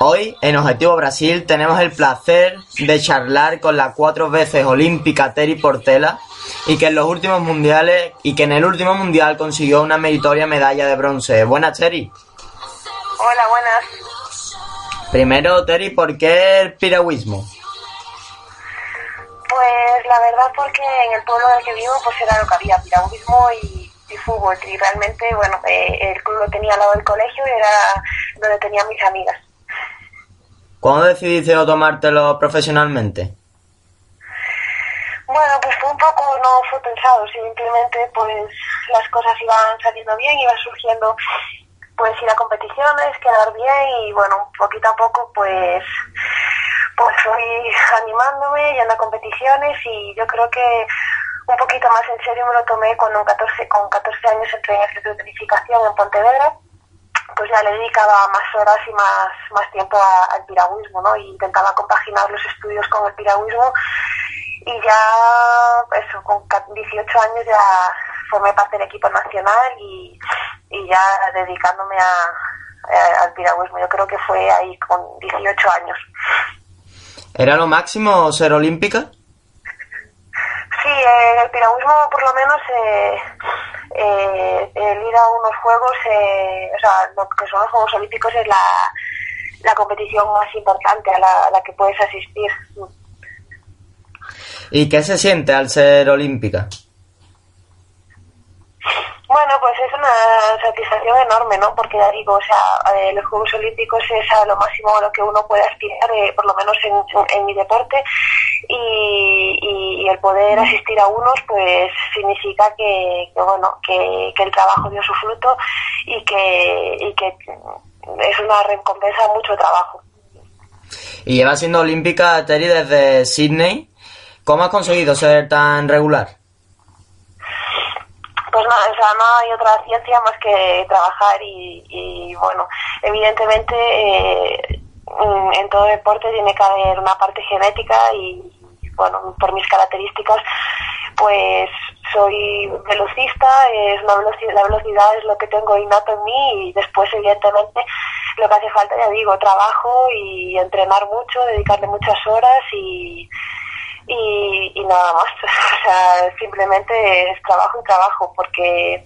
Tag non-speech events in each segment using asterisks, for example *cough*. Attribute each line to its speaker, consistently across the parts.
Speaker 1: Hoy, en Objetivo Brasil, tenemos el placer de charlar con la cuatro veces olímpica Terry Portela y que en los últimos mundiales y que en el último mundial consiguió una meritoria medalla de bronce. Buenas, Terry.
Speaker 2: Hola, buenas.
Speaker 1: Primero, Terry, ¿por qué el piragüismo?
Speaker 2: Pues la verdad porque en el pueblo en el que vivo pues era lo que había, piragüismo y, y fútbol. Y realmente, bueno, eh, el club lo tenía al lado del colegio y era donde tenía mis amigas.
Speaker 1: ¿Cuándo decidiste tomártelo profesionalmente?
Speaker 2: Bueno, pues fue un poco, no fue pensado, simplemente pues las cosas iban saliendo bien, iban surgiendo pues ir a competiciones, quedar bien y bueno, poquito a poco pues pues fui animándome, yendo a competiciones y yo creo que un poquito más en serio me lo tomé cuando 14, con 14 años entré en el de planificación en Pontevedra pues ya le dedicaba más horas y más, más tiempo al piragüismo, ¿no? Y intentaba compaginar los estudios con el piragüismo y ya, eso, con 18 años ya formé parte del equipo nacional y, y ya dedicándome a, al piragüismo. Yo creo que fue ahí con 18 años.
Speaker 1: ¿Era lo máximo ser olímpica?
Speaker 2: Sí, en el piragüismo por lo menos eh, eh, el ir a unos juegos, eh, o sea, lo que son los Juegos Olímpicos es la, la competición más importante a la, a la que puedes asistir.
Speaker 1: ¿Y qué se siente al ser olímpica?
Speaker 2: Bueno, pues es una satisfacción enorme, ¿no? Porque ya digo, o sea, eh, los Juegos Olímpicos es a lo máximo a lo que uno puede aspirar, eh, por lo menos en, en, mi deporte, y, y, el poder asistir a unos, pues significa que, que bueno, que, que, el trabajo dio su fruto y que, y que es una recompensa de mucho trabajo.
Speaker 1: Y lleva siendo olímpica, Terry, desde Sydney. ¿Cómo has conseguido ser tan regular?
Speaker 2: pues no, o sea, no hay otra ciencia más que trabajar y, y bueno, evidentemente eh, en todo deporte tiene que haber una parte genética y, bueno, por mis características, pues soy velocista, es una velocidad, la velocidad es lo que tengo innato en mí y después evidentemente lo que hace falta, ya digo, trabajo y entrenar mucho, dedicarle muchas horas y y, y nada más. *laughs* O sea, simplemente es trabajo y trabajo, porque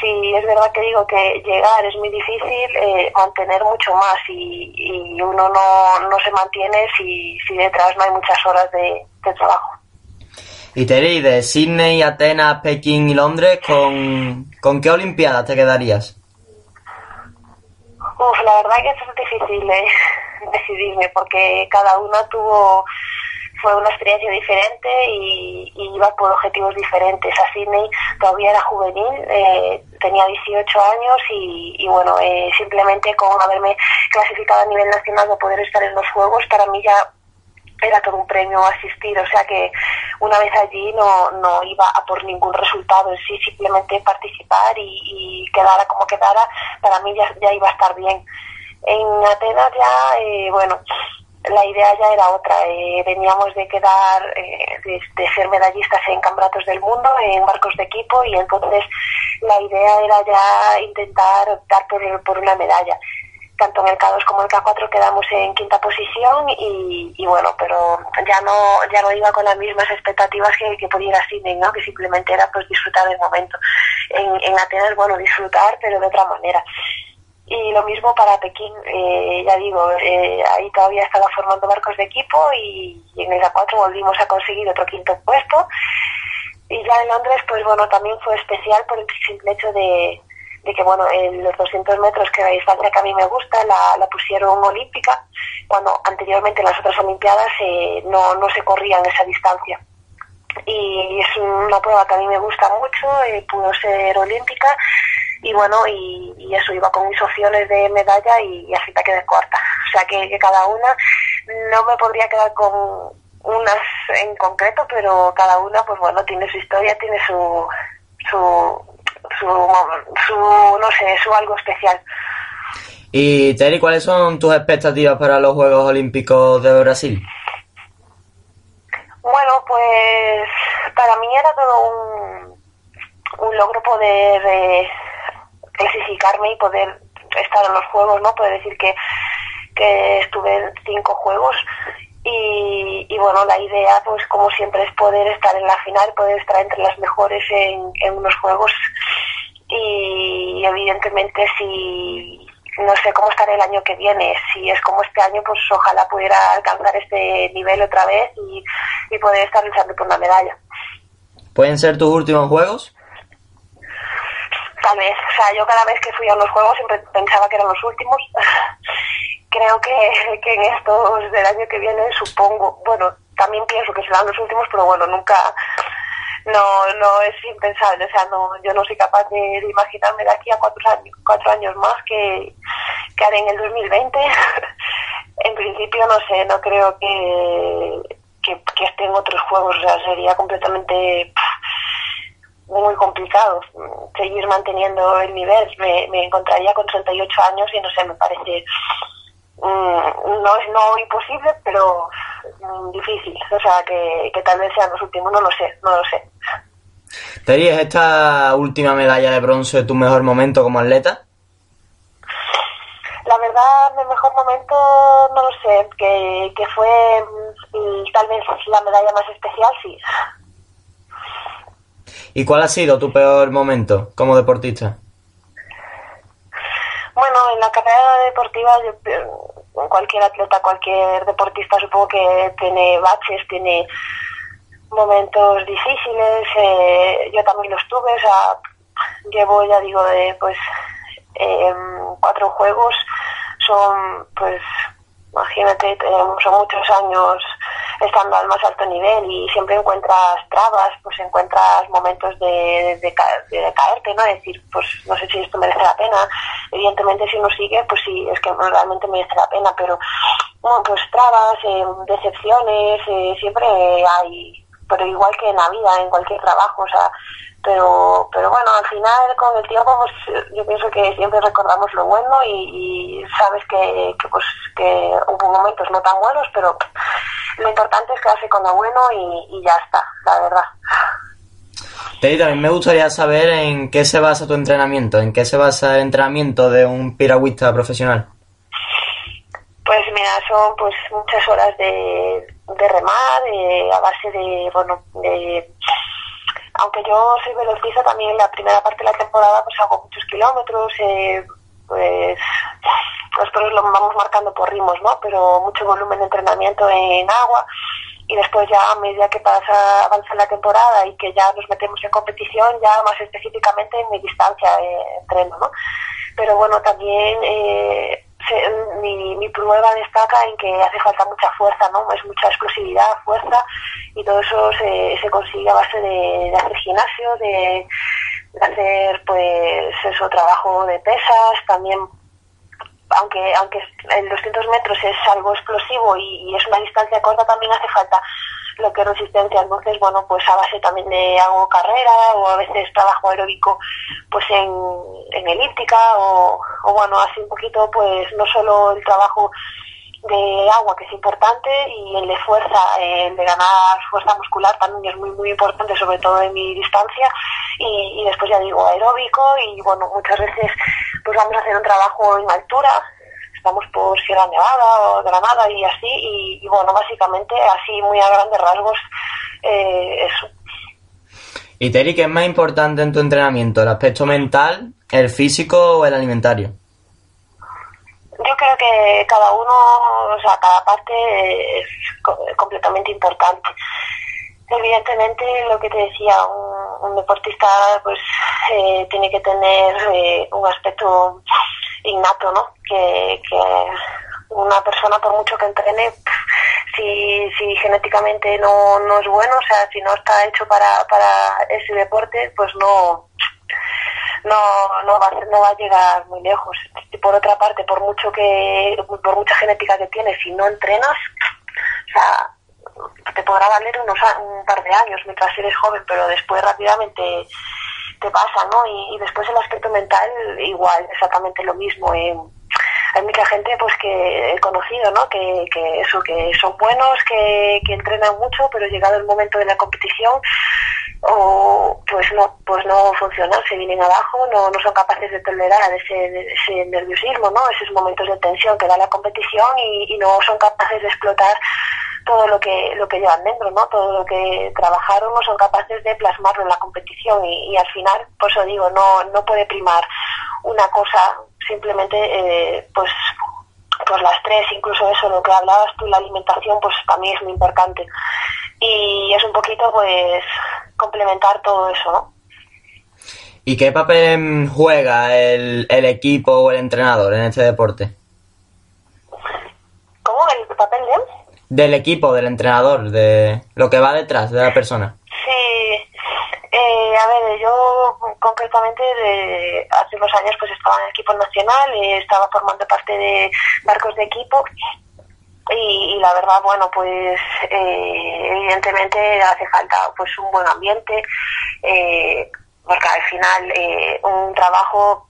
Speaker 2: si es verdad que digo que llegar es muy difícil, eh, mantener mucho más y, y uno no, no, se mantiene si, si detrás no hay muchas horas de, de trabajo.
Speaker 1: Y Terry, de Sydney, Atenas, Pekín y Londres, ¿con, ¿con qué Olimpiadas te quedarías?
Speaker 2: Uf, la verdad que es difícil eh, *laughs* decidirme porque cada una tuvo fue una experiencia diferente y, iba por objetivos diferentes. A Sydney todavía era juvenil, eh, tenía 18 años y, y bueno, eh, simplemente con haberme clasificado a nivel nacional de poder estar en los Juegos, para mí ya era todo un premio asistir, o sea que una vez allí no, no iba a por ningún resultado en sí, simplemente participar y, y quedara como quedara, para mí ya, ya iba a estar bien. En Atenas ya, eh, bueno, la idea ya era otra. Eh, veníamos de quedar, eh, de, de, ser medallistas en campeonatos del mundo, en barcos de equipo, y entonces la idea era ya intentar optar por, por una medalla. Tanto en el K2 como en el K4 quedamos en quinta posición y, y, bueno, pero ya no ya no iba con las mismas expectativas que, pudiera Sydney, ¿no? que simplemente era pues disfrutar del momento. En, en Atenas, bueno, disfrutar, pero de otra manera y lo mismo para Pekín, eh, ya digo, eh, ahí todavía estaba formando barcos de equipo y, y en el A4 volvimos a conseguir otro quinto puesto. Y ya en Londres, pues bueno, también fue especial por el simple hecho de, que, bueno, en los 200 metros, que la distancia que a mí me gusta, la, la pusieron olímpica, cuando anteriormente en las otras Olimpiadas eh, no, no se corría en esa distancia. Y es una prueba que a mí me gusta mucho, eh, pudo ser olímpica y bueno, y, y, eso iba con mis opciones de medalla y, y así me quedé corta. O sea que, que, cada una no me podría quedar con, unas en concreto, pero cada una, pues bueno, tiene su historia, tiene su, su, su, su no sé, su algo especial.
Speaker 1: Y Terry, ¿cuáles son tus expectativas para los Juegos Olímpicos de Brasil?
Speaker 2: Bueno, pues para mí era todo un, un logro poder eh, clasificarme y poder estar en los Juegos, ¿no? Poder decir que, que estuve en cinco Juegos y, y, bueno, la idea, pues como siempre, es poder estar en la final, poder estar entre las mejores en, en unos juegos. Y evidentemente, si no sé cómo estará el año que viene, si es como este año, pues ojalá pudiera alcanzar este nivel otra vez y, y poder estar luchando por una medalla.
Speaker 1: ¿Pueden ser tus últimos juegos?
Speaker 2: Vez, o sea, yo cada vez que fui a los juegos siempre pensaba que eran los últimos. *laughs* creo que, que en estos del año que viene supongo, bueno, también pienso que serán los últimos, pero bueno, nunca, no, no es impensable, o sea, no, yo no soy capaz de, imaginarme de aquí a cuatro años, cuatro años más que, que haré en el 2020. *laughs* en principio, no sé, no creo que, que, que esté en otros juegos, o sea, sería completamente muy complicado seguir manteniendo el nivel. Me, me encontraría con 38 años y no sé, me parece Mm, no es no imposible, pero mm, difícil. O sea, que, que, tal vez sean los últimos, no lo sé, no lo sé.
Speaker 1: ¿Teri, es esta última medalla de bronce tu mejor momento como atleta?
Speaker 2: La verdad, mi mejor momento, no lo sé, que, que fue mm, tal vez la medalla más especial, sí.
Speaker 1: ¿Y cuál ha sido tu peor momento como deportista?
Speaker 2: Bueno, en la carrera deportiva, yo, cualquier atleta, cualquier deportista supongo que tiene baches, tiene momentos difíciles. Eh, yo también los tuve, o sea, llevo, ya digo, de pues eh, cuatro juegos. Son, pues, imagínate, son muchos años estando al más alto nivel y siempre encuentras trabas, pues encuentras momentos de, de, caerte, ¿no? decir, pues no sé si esto merece la pena. Evidentemente si uno sigue, pues sí, es que realmente merece la pena, pero bueno, pues trabas, eh, decepciones, eh, siempre hay, pero igual que en la vida, en cualquier trabajo, o sea, pero pero bueno al final con el tiempo pues yo pienso que siempre recordamos lo bueno y, y sabes que, que, pues que hubo momentos no tan buenos pero lo importante es quedarse con lo bueno y, y ya está la verdad
Speaker 1: Teddy, también me gustaría saber en qué se basa tu entrenamiento, en qué se basa el entrenamiento de un piragüista profesional.
Speaker 2: Pues mira, son pues muchas horas de, de remar, de, a base de, bueno, de aunque yo soy velocista también la primera parte de la temporada pues hago muchos kilómetros eh, pues nosotros lo vamos marcando por ritmos no pero mucho volumen de entrenamiento en agua. Y después ya a medida que pasa avanza la temporada y que ya nos metemos en competición ya más específicamente en mi distancia eh, entreno no pero bueno también eh, se, mi, mi prueba destaca en que hace falta mucha fuerza, ¿no? Es mucha explosividad, fuerza, y todo eso se, se consigue a base de, hacer gimnasio, de, hacer, pues, eso, trabajo de pesas, también, aunque, aunque en 200 metros es algo explosivo y es una distancia corta, también hace falta lo que es resistencia. Entonces, bueno, pues a base también de hago carrera o a veces trabajo aeróbico pues en, en elíptica o, bueno, así un poquito pues no solo el trabajo de agua que es importante y el de fuerza, el de ganar fuerza muscular también es muy muy importante, sobre todo en mi distancia y, y después ya digo aeróbico y bueno, muchas veces pues vamos a hacer un trabajo en altura estamos por Sierra Nevada o Granada y así, y, y bueno, básicamente así muy a grandes rasgos eh, eso.
Speaker 1: ¿Y Teri, qué es más importante en tu entrenamiento? ¿El aspecto mental, el físico o el alimentario?
Speaker 2: Yo creo que cada uno, o sea, cada parte es completamente importante. Evidentemente, lo que te decía, un, un deportista pues eh, tiene que tener eh, un aspecto innato, ¿no? Que, que una persona por mucho que entrene, si, si genéticamente no, no es bueno, o sea, si no está hecho para, para ese deporte, pues no, no, no, va, no va a llegar muy lejos. Y por otra parte, por mucho que, por mucha genética que tienes, si no entrenas, o sea, te podrá valer unos un par de años mientras eres joven, pero después rápidamente te pasa, ¿no? Y, después el aspecto mental igual, exactamente lo mismo. Eh, hay mucha gente pues que he conocido, ¿no? Que, que eso, que son buenos, que, que entrenan mucho, pero llegado el momento de la competición o pues no pues no funcionan, se vienen abajo, no, no son capaces de tolerar ese, ese nerviosismo, ¿no? esos momentos de tensión que da la competición y, y no son capaces de explotar todo lo que lo que llevan dentro, ¿no? Todo lo que trabajaron no son capaces de plasmarlo en la competición y, al final, por eso digo, no no puede primar una cosa simplemente, eh, pues pues las tres, incluso eso, lo que hablabas tú, la alimentación, pues también es muy importante. Y es un poquito, pues, complementar todo eso, ¿no?
Speaker 1: ¿Y qué papel juega el, el equipo o el entrenador en este deporte?
Speaker 2: ¿Cómo? ¿El papel de?
Speaker 1: Del equipo, del entrenador, de lo que va detrás de la persona.
Speaker 2: Sí, eh, a ver, yo concretamente de, hace unos años pues estaba en el equipo nacional, y estaba formando parte de barcos de equipo y, la verdad, bueno, pues eh, evidentemente hace falta pues un buen ambiente, eh, porque al final un trabajo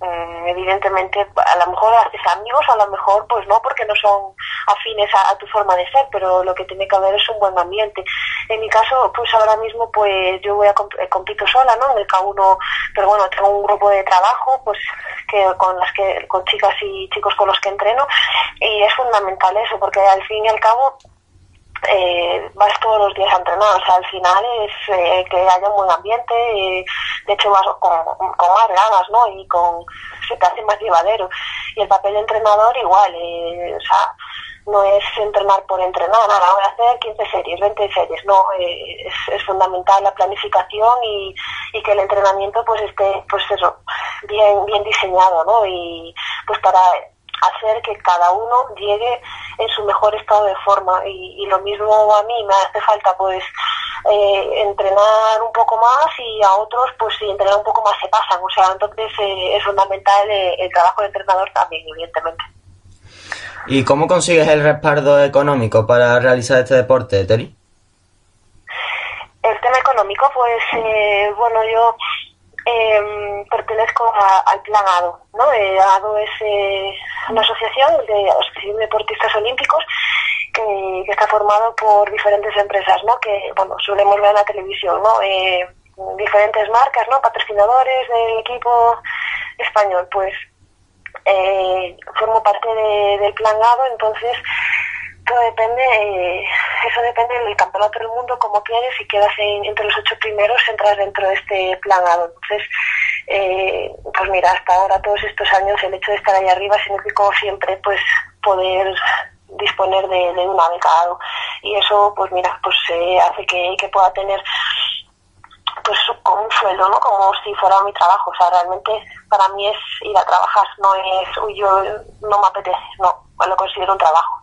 Speaker 2: Mm, evidentemente a lo mejor haces amigos, a lo mejor pues no, porque no son afines a, tu forma de ser, pero lo que tiene que haber es un buen ambiente. En mi caso, pues ahora mismo pues yo voy a eh, compito sola, ¿no? En el K1, pero bueno, tengo un grupo de trabajo, pues que con las que con chicas y chicos con los que entreno y es fundamental eso, porque al fin y al cabo eh, vas todos los días a entrenar, o sea, al final es eh, que haya un buen ambiente, eh, de hecho vas con, más ganas, ¿no? Y con, se te hace más llevadero. Y el papel de entrenador igual, eh, o sea, no es entrenar por entrenar, ahora voy a hacer 15 series, 20 series, no, es, es, fundamental la planificación y, que el entrenamiento pues esté, pues eso, bien, bien diseñado, ¿no? Y pues para hacer que cada uno llegue en su mejor estado de forma. Y, lo mismo a mí me hace falta pues eh, entrenar un poco más y a otros pues si entrenar un poco más se pasan. O sea entonces eh, es fundamental eh, el trabajo de entrenador también evidentemente
Speaker 1: ¿Y cómo consigues el respaldo económico para realizar este deporte, Teri?
Speaker 2: El tema económico, pues, bueno, yo eh, pertenezco al Plan ADO. ¿no? Eh, ADO es eh, una asociación de, deportistas olímpicos que, está formado por diferentes empresas, ¿no? que bueno, solemos ver en la televisión, ¿no? Eh, diferentes marcas, ¿no? patrocinadores del equipo español. Pues formo parte del Plan ADO, entonces todo depende, eh, eso depende del campeonato del mundo, como quieres, si quedas entre los ocho primeros, entras dentro de este planado. Entonces, eh, pues mira, hasta ahora, todos estos años, el hecho de estar ahí arriba significó siempre, pues, poder disponer de, de un becado. Y eso, pues mira, pues eh, hace que pueda tener pues un sueldo, ¿no? Como si fuera mi trabajo. O sea, realmente para mí es ir a trabajar, no es, uy, yo no me apetece, no, lo considero un trabajo.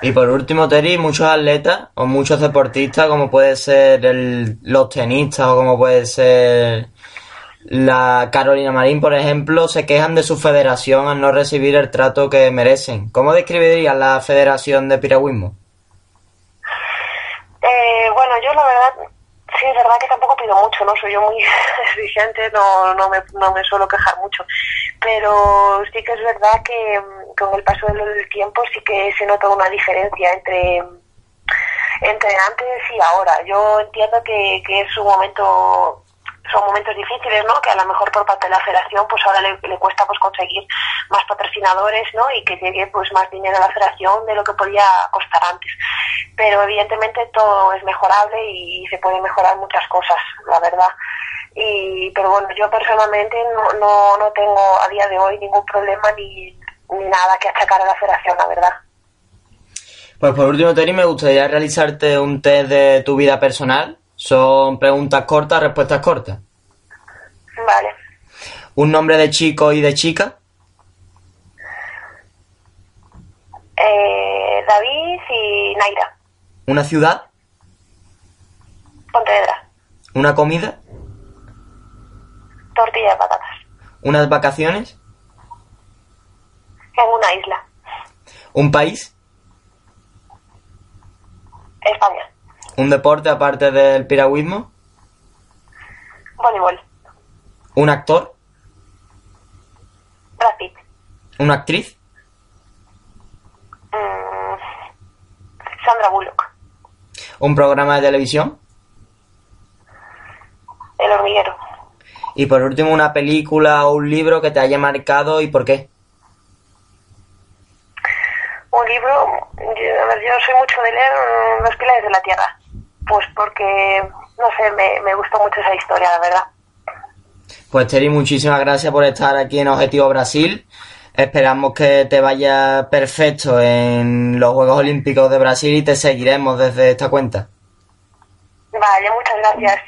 Speaker 1: Y por último, Terry, muchos atletas o muchos deportistas, como puede ser el, los tenistas o como puede ser la Carolina Marín, por ejemplo, se quejan de su federación al no recibir el trato que merecen. ¿Cómo describirías la Federación de Piragüismo?
Speaker 2: Eh, bueno, yo la verdad, sí, es verdad que tampoco pido mucho, ¿no? Soy yo muy *laughs* exigente, no, no, me, no me suelo quejar mucho. Pero sí que es verdad que con el paso del tiempo sí que se nota una diferencia entre entre antes y ahora. Yo entiendo que, que es un momento son momentos difíciles, ¿no? Que a lo mejor por parte de la federación, pues ahora le, cuesta pues conseguir más patrocinadores, ¿no? Y que llegue pues más dinero a la federación de lo que podía costar antes. Pero evidentemente todo es mejorable y se puede mejorar muchas cosas, la verdad. Y, pero bueno, yo personalmente no, no, no tengo a día de hoy ningún problema ni, ni nada que achacar a la federación, la verdad.
Speaker 1: Pues por último, Terry, me gustaría realizarte un test de tu vida personal. Son preguntas cortas, respuestas cortas.
Speaker 2: Vale.
Speaker 1: ¿Un nombre de chico y de chica?
Speaker 2: Eh, David y Naira.
Speaker 1: ¿Una ciudad?
Speaker 2: Pontevedra.
Speaker 1: ¿Una comida?
Speaker 2: Tortilla de patatas.
Speaker 1: ¿Unas vacaciones?
Speaker 2: en una isla.
Speaker 1: ¿Un país?
Speaker 2: España.
Speaker 1: ¿Un deporte aparte del piragüismo?
Speaker 2: Voleibol.
Speaker 1: ¿Un actor?
Speaker 2: Brad Pitt.
Speaker 1: ¿Una actriz?
Speaker 2: Mm, Sandra Bullock.
Speaker 1: ¿Un programa de televisión?
Speaker 2: El hormiguero.
Speaker 1: Y por último, una película o un libro que te haya marcado y por qué.
Speaker 2: Un libro, yo, a ver, yo soy mucho de leer mm, Los Pilares de la Tierra. Pues porque, no sé, me, me gustó mucho esa historia, la verdad.
Speaker 1: Pues Terry, muchísimas gracias por estar aquí en Objetivo Brasil. Esperamos que te vaya perfecto en los Juegos Olímpicos de Brasil y te seguiremos desde esta cuenta.
Speaker 2: Vale, muchas gracias.